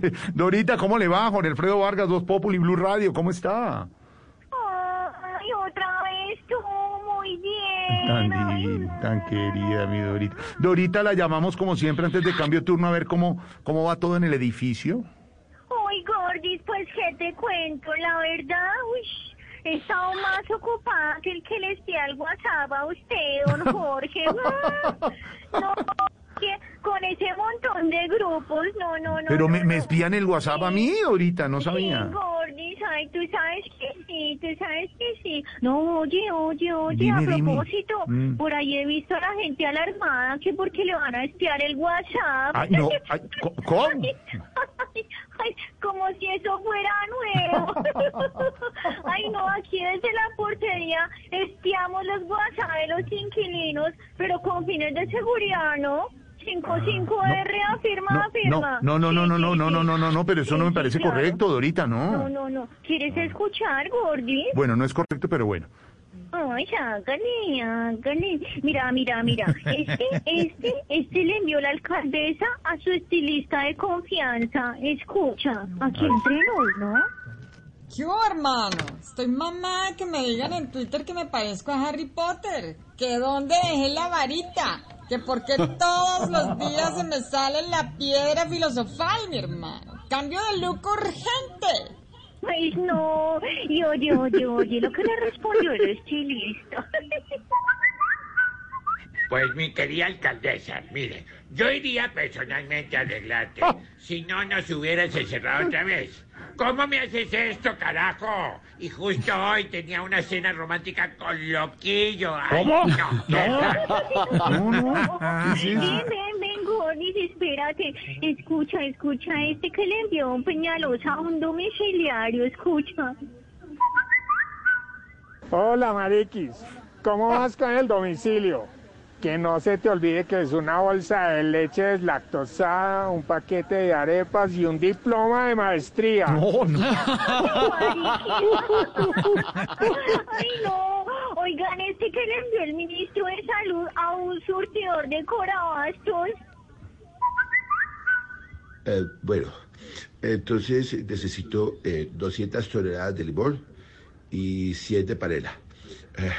Dorita, ¿cómo le va? Jorge Alfredo Vargas, Dos Populi, Blue Radio, ¿cómo está? Ay, otra vez tú, muy bien. Tan, di- tan querida, mi Dorita. Dorita la llamamos como siempre antes de cambio de turno a ver cómo, cómo va todo en el edificio. Uy, Gordis, pues qué te cuento, la verdad, uy, he estado más ocupada que el que le esté al WhatsApp a usted, don Jorge. Ah, No, que con ese montón de grupos, no, no, no. Pero me, me espían el WhatsApp a mí, Dorita, no sabía. Gordis, ay, tú sabes que sí, tú sabes que sí. No, oye, oye, oye, Dime, a dime. propósito, Mm. por ahí he visto a la gente alarmada que porque le van a espiar el WhatsApp. Ay, no, ay, co- ¿cómo? Ay, como si eso fuera nuevo. Ay, no, aquí desde la portería espiamos los WhatsApp de los inquilinos, pero con fines de seguridad, ¿no? 55R afirma, afirma. Ah, No, no, no, no, no, no, no, no, no, no, pero eso no me parece correcto, Dorita, No, no. no, no. ¿Quieres escuchar, Gordy? Bueno, no es correcto, pero bueno. Ay, hágale, hágale. Mira, mira, mira. Este, este, este le envió la alcaldesa a su estilista de confianza. Escucha, aquí entre nos, ¿no? ¿Qué hubo, hermano? Estoy mamá que me digan en Twitter que me parezco a Harry Potter. Que dónde dejé la varita. Que porque todos los días se me sale la piedra filosofal, mi hermano. Cambio de look urgente. Ay, no. Y oye, oye, oye, lo que le respondió el estilista. Pues mi querida alcaldesa, mire, yo iría personalmente a arreglarte. Si no nos hubieras encerrado otra vez. ¿Cómo me haces esto, carajo? Y justo hoy tenía una cena romántica con Loquillo. Ay, ¿Cómo? No, qué raro. No, no. ¿qué es eso? Ven, ven, Gordis, espérate. Escucha, escucha, este que le envió un Peñalosa a un domiciliario, escucha. Hola, Mariquis. ¿Cómo vas con el domicilio? Que no se te olvide que es una bolsa de leche deslactosada, un paquete de arepas y un diploma de maestría. No, no. Ay, no. Oigan, este que le envió el ministro de Salud a un surtidor de corabastos. Eh, bueno, entonces necesito eh, 200 toneladas de limón y 100 de panela. Eh,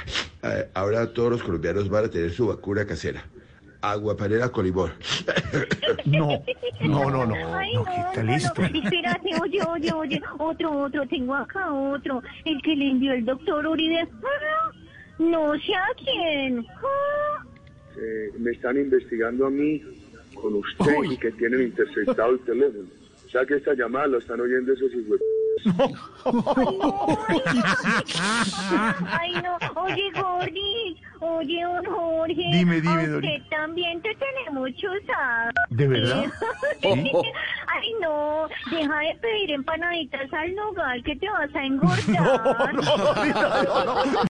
eh, ahora todos los colombianos van a tener su vacuna casera. Agua panela con limón. No, no, no, no. Ay, No, no, ¿qué tal no, esto? no. Espérate, oye, oye, oye. Otro, otro, tengo acá otro. El que le envió el doctor Uribe. Ah, No sé a quién. Ah. eh, me están investigando a mí con usted Uy. y que tienen interceptado el teléfono. O sea que esta llamada la están oyendo esos hijos. Ay, no. Oye, Gordis. Oye, don Jorge. Dime, dime, a usted también te tenemos chuzado. ¿De verdad? Ay, no. Deja de pedir empanaditas al nogal que te vas a engordar. No, no, Dorita, no, no.